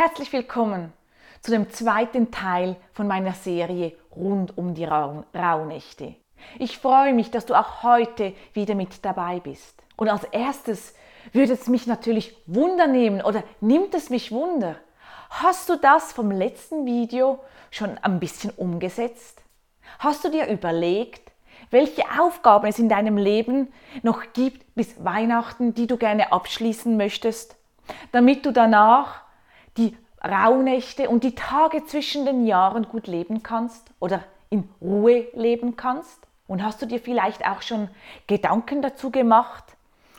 Herzlich willkommen zu dem zweiten Teil von meiner Serie rund um die Rau Rauhnächte. Ich freue mich, dass du auch heute wieder mit dabei bist. Und als erstes würde es mich natürlich Wunder nehmen oder nimmt es mich Wunder? Hast du das vom letzten Video schon ein bisschen umgesetzt? Hast du dir überlegt, welche Aufgaben es in deinem Leben noch gibt bis Weihnachten, die du gerne abschließen möchtest, damit du danach die Rauhnächte und die Tage zwischen den Jahren gut leben kannst oder in Ruhe leben kannst? Und hast du dir vielleicht auch schon Gedanken dazu gemacht,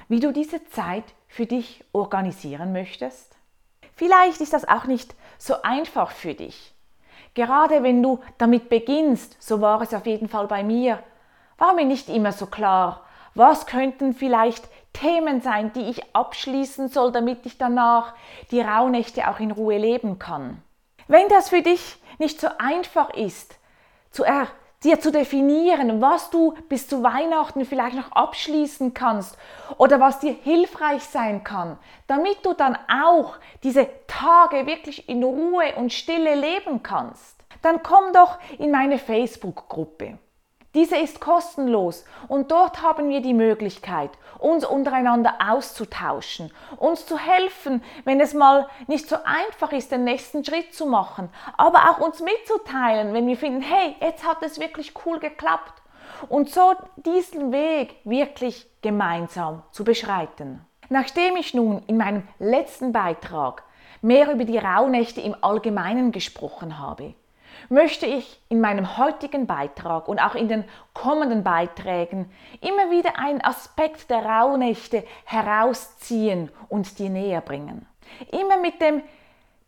wie du diese Zeit für dich organisieren möchtest? Vielleicht ist das auch nicht so einfach für dich. Gerade wenn du damit beginnst, so war es auf jeden Fall bei mir, war mir nicht immer so klar, was könnten vielleicht Themen sein, die ich abschließen soll, damit ich danach die Rauhnächte auch in Ruhe leben kann. Wenn das für dich nicht so einfach ist, zu er, dir zu definieren, was du bis zu Weihnachten vielleicht noch abschließen kannst oder was dir hilfreich sein kann, damit du dann auch diese Tage wirklich in Ruhe und Stille leben kannst, dann komm doch in meine Facebook-Gruppe. Diese ist kostenlos und dort haben wir die Möglichkeit, uns untereinander auszutauschen, uns zu helfen, wenn es mal nicht so einfach ist, den nächsten Schritt zu machen, aber auch uns mitzuteilen, wenn wir finden, hey, jetzt hat es wirklich cool geklappt und so diesen Weg wirklich gemeinsam zu beschreiten. Nachdem ich nun in meinem letzten Beitrag mehr über die Rauhnächte im Allgemeinen gesprochen habe, möchte ich in meinem heutigen Beitrag und auch in den kommenden Beiträgen immer wieder einen Aspekt der Rauhnächte herausziehen und dir näher bringen. Immer mit dem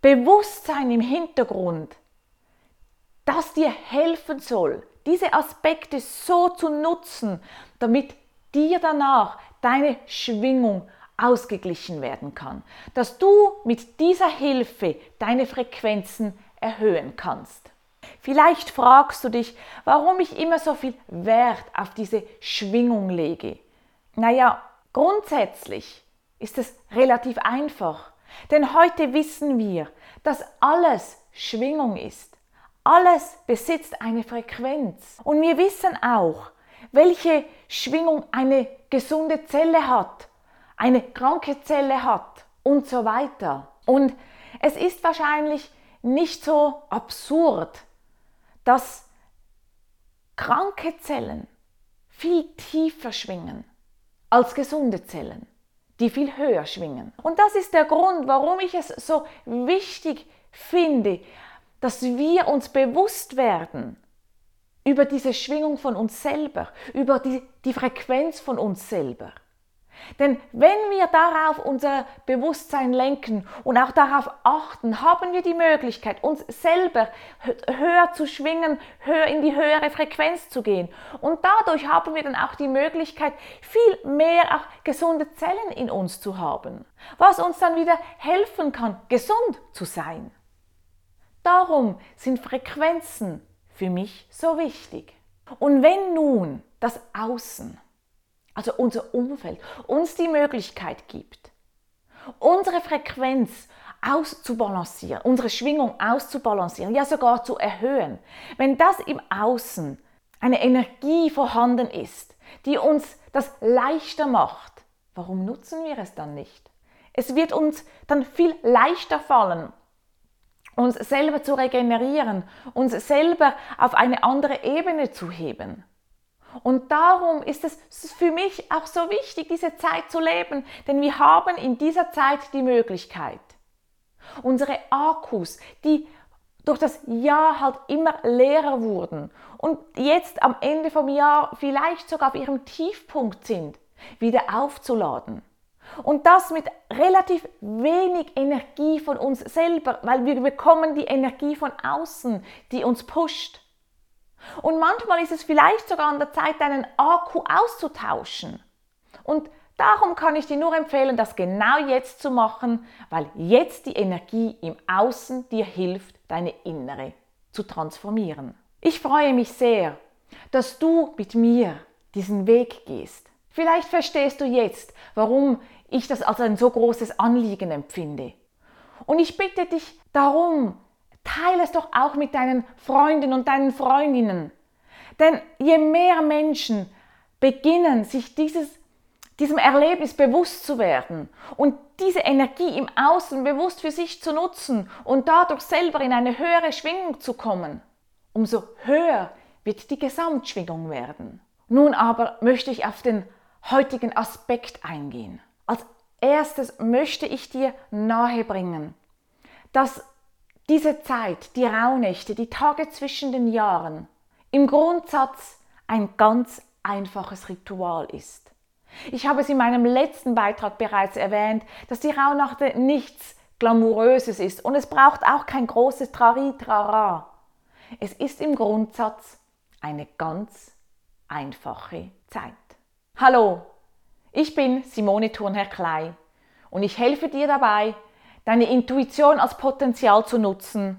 Bewusstsein im Hintergrund, das dir helfen soll, diese Aspekte so zu nutzen, damit dir danach deine Schwingung ausgeglichen werden kann, dass du mit dieser Hilfe deine Frequenzen erhöhen kannst. Vielleicht fragst du dich, warum ich immer so viel Wert auf diese Schwingung lege. Naja, grundsätzlich ist es relativ einfach. Denn heute wissen wir, dass alles Schwingung ist. Alles besitzt eine Frequenz. Und wir wissen auch, welche Schwingung eine gesunde Zelle hat, eine kranke Zelle hat und so weiter. Und es ist wahrscheinlich nicht so absurd, dass kranke Zellen viel tiefer schwingen als gesunde Zellen, die viel höher schwingen. Und das ist der Grund, warum ich es so wichtig finde, dass wir uns bewusst werden über diese Schwingung von uns selber, über die, die Frequenz von uns selber. Denn wenn wir darauf unser Bewusstsein lenken und auch darauf achten, haben wir die Möglichkeit, uns selber höher zu schwingen, höher in die höhere Frequenz zu gehen. Und dadurch haben wir dann auch die Möglichkeit, viel mehr auch gesunde Zellen in uns zu haben, was uns dann wieder helfen kann, gesund zu sein. Darum sind Frequenzen für mich so wichtig. Und wenn nun das Außen also unser Umfeld, uns die Möglichkeit gibt, unsere Frequenz auszubalancieren, unsere Schwingung auszubalancieren, ja sogar zu erhöhen. Wenn das im Außen eine Energie vorhanden ist, die uns das leichter macht, warum nutzen wir es dann nicht? Es wird uns dann viel leichter fallen, uns selber zu regenerieren, uns selber auf eine andere Ebene zu heben. Und darum ist es für mich auch so wichtig, diese Zeit zu leben, denn wir haben in dieser Zeit die Möglichkeit, unsere Akkus, die durch das Jahr halt immer leerer wurden und jetzt am Ende vom Jahr vielleicht sogar auf ihrem Tiefpunkt sind, wieder aufzuladen. Und das mit relativ wenig Energie von uns selber, weil wir bekommen die Energie von außen, die uns pusht. Und manchmal ist es vielleicht sogar an der Zeit, deinen Akku auszutauschen. Und darum kann ich dir nur empfehlen, das genau jetzt zu machen, weil jetzt die Energie im Außen dir hilft, deine innere zu transformieren. Ich freue mich sehr, dass du mit mir diesen Weg gehst. Vielleicht verstehst du jetzt, warum ich das als ein so großes Anliegen empfinde. Und ich bitte dich darum, teile es doch auch mit deinen Freunden und deinen Freundinnen. Denn je mehr Menschen beginnen, sich dieses, diesem Erlebnis bewusst zu werden und diese Energie im Außen bewusst für sich zu nutzen und dadurch selber in eine höhere Schwingung zu kommen, umso höher wird die Gesamtschwingung werden. Nun aber möchte ich auf den heutigen Aspekt eingehen. Als erstes möchte ich dir nahebringen, dass diese Zeit, die Rauhnächte, die Tage zwischen den Jahren, im Grundsatz ein ganz einfaches Ritual ist. Ich habe es in meinem letzten Beitrag bereits erwähnt, dass die Rauhnacht nichts Glamouröses ist und es braucht auch kein großes Trari-Trara. Es ist im Grundsatz eine ganz einfache Zeit. Hallo, ich bin Simone Thurnherr Klei und ich helfe dir dabei, deine Intuition als Potenzial zu nutzen,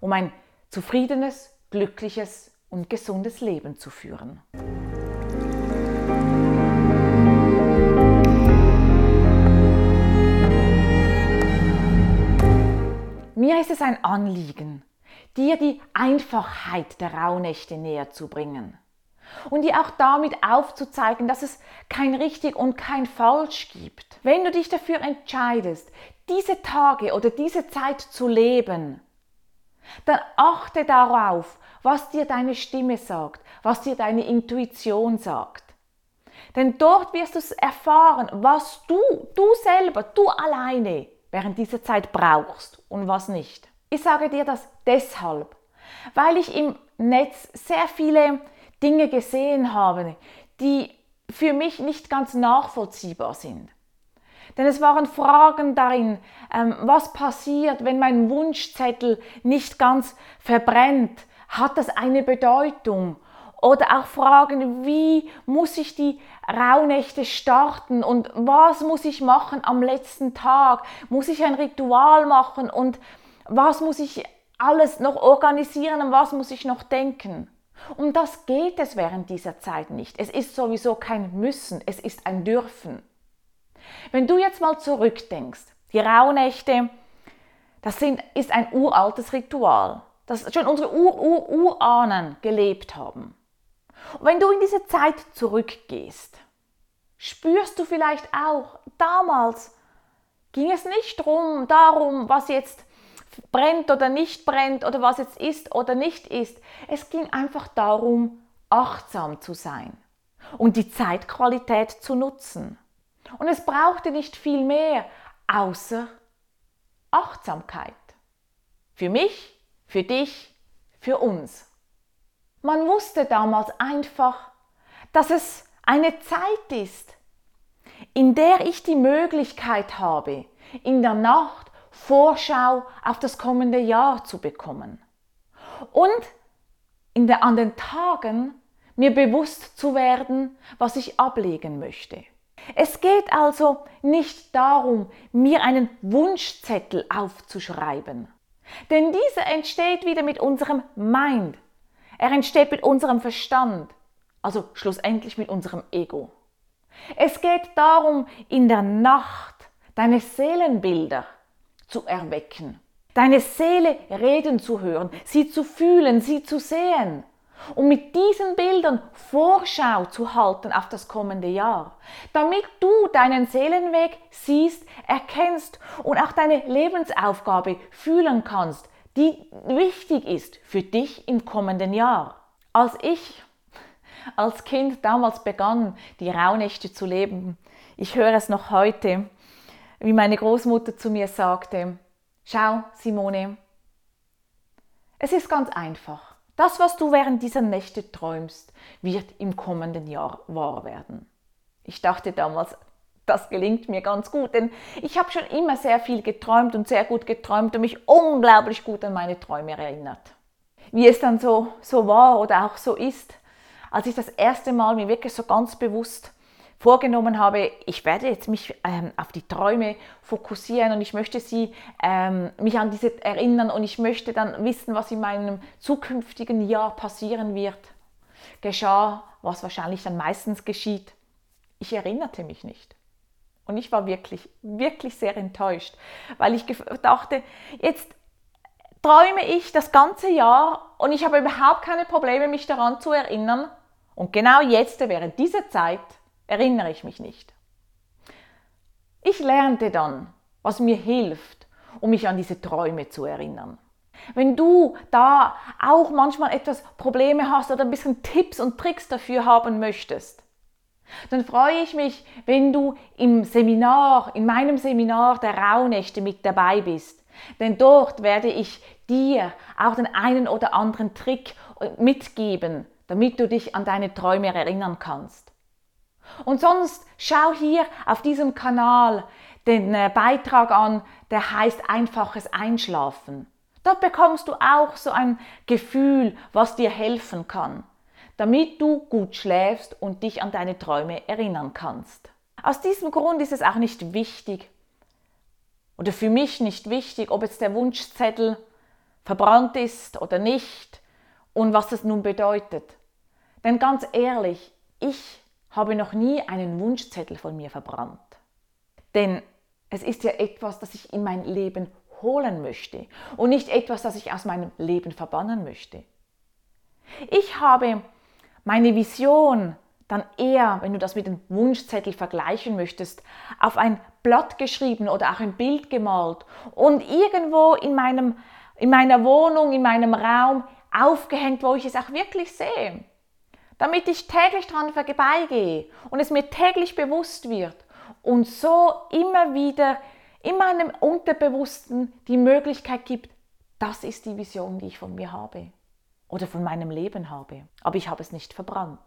um ein zufriedenes, glückliches und gesundes Leben zu führen. Mir ist es ein Anliegen, dir die Einfachheit der Rauhnächte näher zu bringen und dir auch damit aufzuzeigen, dass es kein richtig und kein falsch gibt. Wenn du dich dafür entscheidest, diese Tage oder diese Zeit zu leben, dann achte darauf, was dir deine Stimme sagt, was dir deine Intuition sagt. Denn dort wirst du erfahren, was du, du selber, du alleine während dieser Zeit brauchst und was nicht. Ich sage dir das deshalb, weil ich im Netz sehr viele Dinge gesehen habe, die für mich nicht ganz nachvollziehbar sind. Denn es waren Fragen darin, ähm, was passiert, wenn mein Wunschzettel nicht ganz verbrennt? Hat das eine Bedeutung? Oder auch Fragen, wie muss ich die Rauhnächte starten und was muss ich machen am letzten Tag? Muss ich ein Ritual machen und was muss ich alles noch organisieren und was muss ich noch denken? Um das geht es während dieser Zeit nicht. Es ist sowieso kein Müssen, es ist ein Dürfen. Wenn du jetzt mal zurückdenkst, die Rauhnächte, das sind, ist ein uraltes Ritual, das schon unsere Ur-Ur-Urahnen gelebt haben. Und wenn du in diese Zeit zurückgehst, spürst du vielleicht auch, damals ging es nicht drum, darum, was jetzt brennt oder nicht brennt oder was jetzt ist oder nicht ist. Es ging einfach darum, achtsam zu sein und die Zeitqualität zu nutzen. Und es brauchte nicht viel mehr außer Achtsamkeit. Für mich, für dich, für uns. Man wusste damals einfach, dass es eine Zeit ist, in der ich die Möglichkeit habe, in der Nacht Vorschau auf das kommende Jahr zu bekommen. Und in der, an den Tagen mir bewusst zu werden, was ich ablegen möchte. Es geht also nicht darum, mir einen Wunschzettel aufzuschreiben. Denn dieser entsteht wieder mit unserem Mind. Er entsteht mit unserem Verstand, also schlussendlich mit unserem Ego. Es geht darum, in der Nacht deine Seelenbilder zu erwecken, deine Seele reden zu hören, sie zu fühlen, sie zu sehen. Um mit diesen Bildern Vorschau zu halten auf das kommende Jahr, damit du deinen Seelenweg siehst, erkennst und auch deine Lebensaufgabe fühlen kannst, die wichtig ist für dich im kommenden Jahr. Als ich als Kind damals begann, die Rauhnächte zu leben, ich höre es noch heute, wie meine Großmutter zu mir sagte, schau Simone, es ist ganz einfach. Das, was du während dieser Nächte träumst, wird im kommenden Jahr wahr werden. Ich dachte damals, das gelingt mir ganz gut, denn ich habe schon immer sehr viel geträumt und sehr gut geträumt und mich unglaublich gut an meine Träume erinnert. Wie es dann so, so war oder auch so ist, als ich das erste Mal mir wirklich so ganz bewusst vorgenommen habe, ich werde jetzt mich ähm, auf die Träume fokussieren und ich möchte sie ähm, mich an diese erinnern und ich möchte dann wissen, was in meinem zukünftigen Jahr passieren wird. Geschah, was wahrscheinlich dann meistens geschieht. Ich erinnerte mich nicht. Und ich war wirklich, wirklich sehr enttäuscht, weil ich dachte, jetzt träume ich das ganze Jahr und ich habe überhaupt keine Probleme, mich daran zu erinnern. Und genau jetzt, während dieser Zeit, erinnere ich mich nicht. Ich lernte dann, was mir hilft, um mich an diese Träume zu erinnern. Wenn du da auch manchmal etwas Probleme hast oder ein bisschen Tipps und Tricks dafür haben möchtest, dann freue ich mich, wenn du im Seminar, in meinem Seminar der Rauhnächte mit dabei bist. Denn dort werde ich dir auch den einen oder anderen Trick mitgeben, damit du dich an deine Träume erinnern kannst. Und sonst schau hier auf diesem Kanal den äh, Beitrag an, der heißt einfaches Einschlafen. Dort bekommst du auch so ein Gefühl, was dir helfen kann, damit du gut schläfst und dich an deine Träume erinnern kannst. Aus diesem Grund ist es auch nicht wichtig, oder für mich nicht wichtig, ob jetzt der Wunschzettel verbrannt ist oder nicht und was das nun bedeutet. Denn ganz ehrlich, ich habe noch nie einen Wunschzettel von mir verbrannt. Denn es ist ja etwas, das ich in mein Leben holen möchte und nicht etwas, das ich aus meinem Leben verbannen möchte. Ich habe meine Vision dann eher, wenn du das mit dem Wunschzettel vergleichen möchtest, auf ein Blatt geschrieben oder auch ein Bild gemalt und irgendwo in, meinem, in meiner Wohnung, in meinem Raum aufgehängt, wo ich es auch wirklich sehe. Damit ich täglich dran vorbeigehe und es mir täglich bewusst wird und so immer wieder in meinem Unterbewussten die Möglichkeit gibt, das ist die Vision, die ich von mir habe oder von meinem Leben habe. Aber ich habe es nicht verbrannt.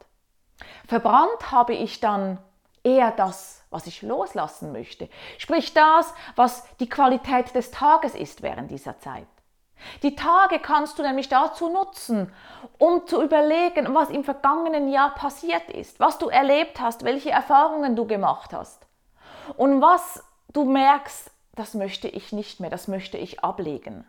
Verbrannt habe ich dann eher das, was ich loslassen möchte. Sprich das, was die Qualität des Tages ist während dieser Zeit. Die Tage kannst du nämlich dazu nutzen, um zu überlegen, was im vergangenen Jahr passiert ist, was du erlebt hast, welche Erfahrungen du gemacht hast und was du merkst, das möchte ich nicht mehr, das möchte ich ablegen.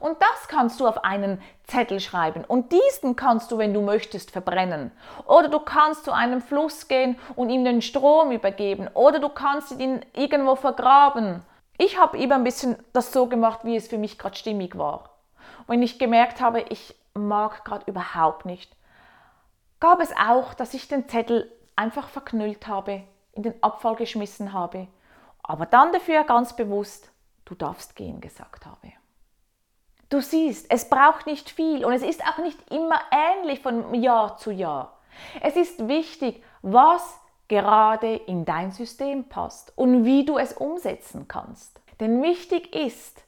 Und das kannst du auf einen Zettel schreiben. Und diesen kannst du, wenn du möchtest, verbrennen. Oder du kannst zu einem Fluss gehen und ihm den Strom übergeben. Oder du kannst ihn irgendwo vergraben. Ich habe eben ein bisschen das so gemacht, wie es für mich gerade stimmig war. Wenn ich gemerkt habe, ich mag gerade überhaupt nicht, gab es auch, dass ich den Zettel einfach verknüllt habe, in den Abfall geschmissen habe, aber dann dafür ganz bewusst, du darfst gehen gesagt habe. Du siehst, es braucht nicht viel und es ist auch nicht immer ähnlich von Jahr zu Jahr. Es ist wichtig, was gerade in dein System passt und wie du es umsetzen kannst. Denn wichtig ist,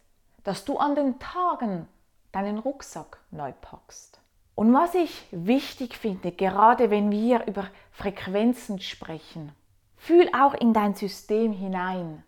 dass du an den Tagen deinen Rucksack neu packst. Und was ich wichtig finde, gerade wenn wir über Frequenzen sprechen, fühl auch in dein System hinein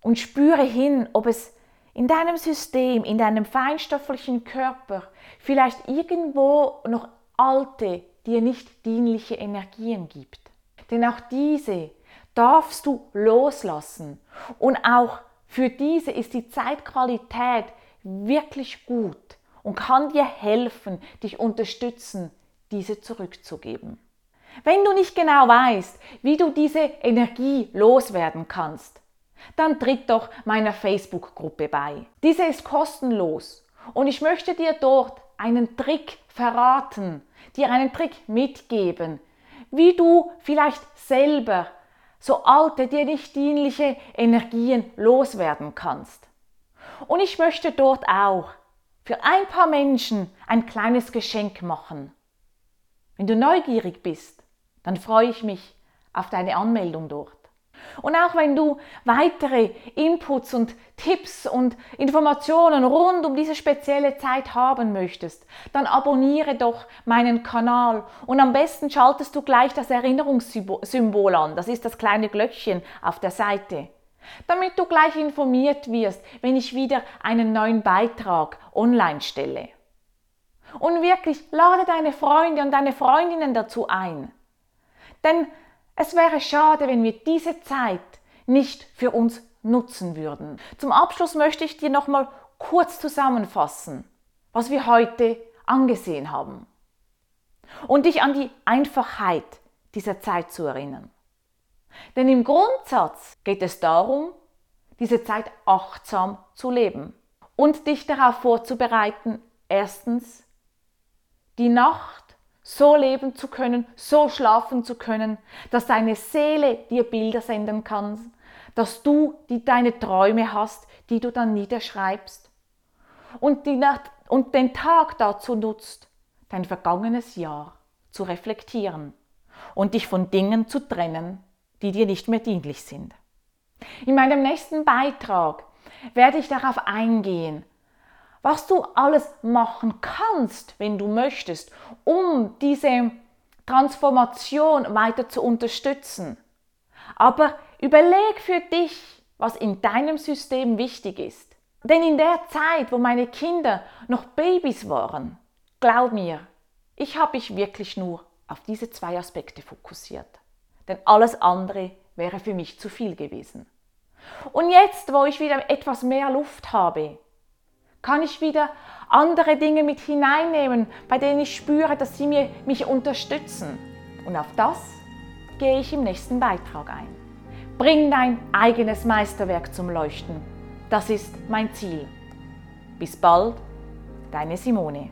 und spüre hin, ob es in deinem System, in deinem feinstofflichen Körper vielleicht irgendwo noch alte, dir nicht dienliche Energien gibt. Denn auch diese darfst du loslassen. Und auch für diese ist die Zeitqualität wirklich gut und kann dir helfen, dich unterstützen, diese zurückzugeben. Wenn du nicht genau weißt, wie du diese Energie loswerden kannst, dann tritt doch meiner Facebook-Gruppe bei. Diese ist kostenlos und ich möchte dir dort einen Trick verraten, dir einen Trick mitgeben, wie du vielleicht selber so alte, dir nicht dienliche Energien loswerden kannst. Und ich möchte dort auch für ein paar Menschen ein kleines Geschenk machen. Wenn du neugierig bist, dann freue ich mich auf deine Anmeldung dort. Und auch wenn du weitere Inputs und Tipps und Informationen rund um diese spezielle Zeit haben möchtest, dann abonniere doch meinen Kanal und am besten schaltest du gleich das Erinnerungssymbol an. Das ist das kleine Glöckchen auf der Seite. Damit du gleich informiert wirst, wenn ich wieder einen neuen Beitrag online stelle. Und wirklich lade deine Freunde und deine Freundinnen dazu ein. Denn es wäre schade, wenn wir diese Zeit nicht für uns nutzen würden. Zum Abschluss möchte ich dir noch mal kurz zusammenfassen, was wir heute angesehen haben und dich an die Einfachheit dieser Zeit zu erinnern. Denn im Grundsatz geht es darum, diese Zeit achtsam zu leben und dich darauf vorzubereiten, erstens die Nacht so leben zu können, so schlafen zu können, dass deine Seele dir Bilder senden kann, dass du die, deine Träume hast, die du dann niederschreibst und, die Nacht, und den Tag dazu nutzt, dein vergangenes Jahr zu reflektieren und dich von Dingen zu trennen, die dir nicht mehr dienlich sind. In meinem nächsten Beitrag werde ich darauf eingehen, was du alles machen kannst, wenn du möchtest, um diese Transformation weiter zu unterstützen. Aber überleg für dich, was in deinem System wichtig ist. Denn in der Zeit, wo meine Kinder noch Babys waren, glaub mir, ich habe mich wirklich nur auf diese zwei Aspekte fokussiert. Denn alles andere wäre für mich zu viel gewesen. Und jetzt, wo ich wieder etwas mehr Luft habe, kann ich wieder andere Dinge mit hineinnehmen, bei denen ich spüre, dass sie mir, mich unterstützen. Und auf das gehe ich im nächsten Beitrag ein. Bring dein eigenes Meisterwerk zum Leuchten. Das ist mein Ziel. Bis bald, deine Simone.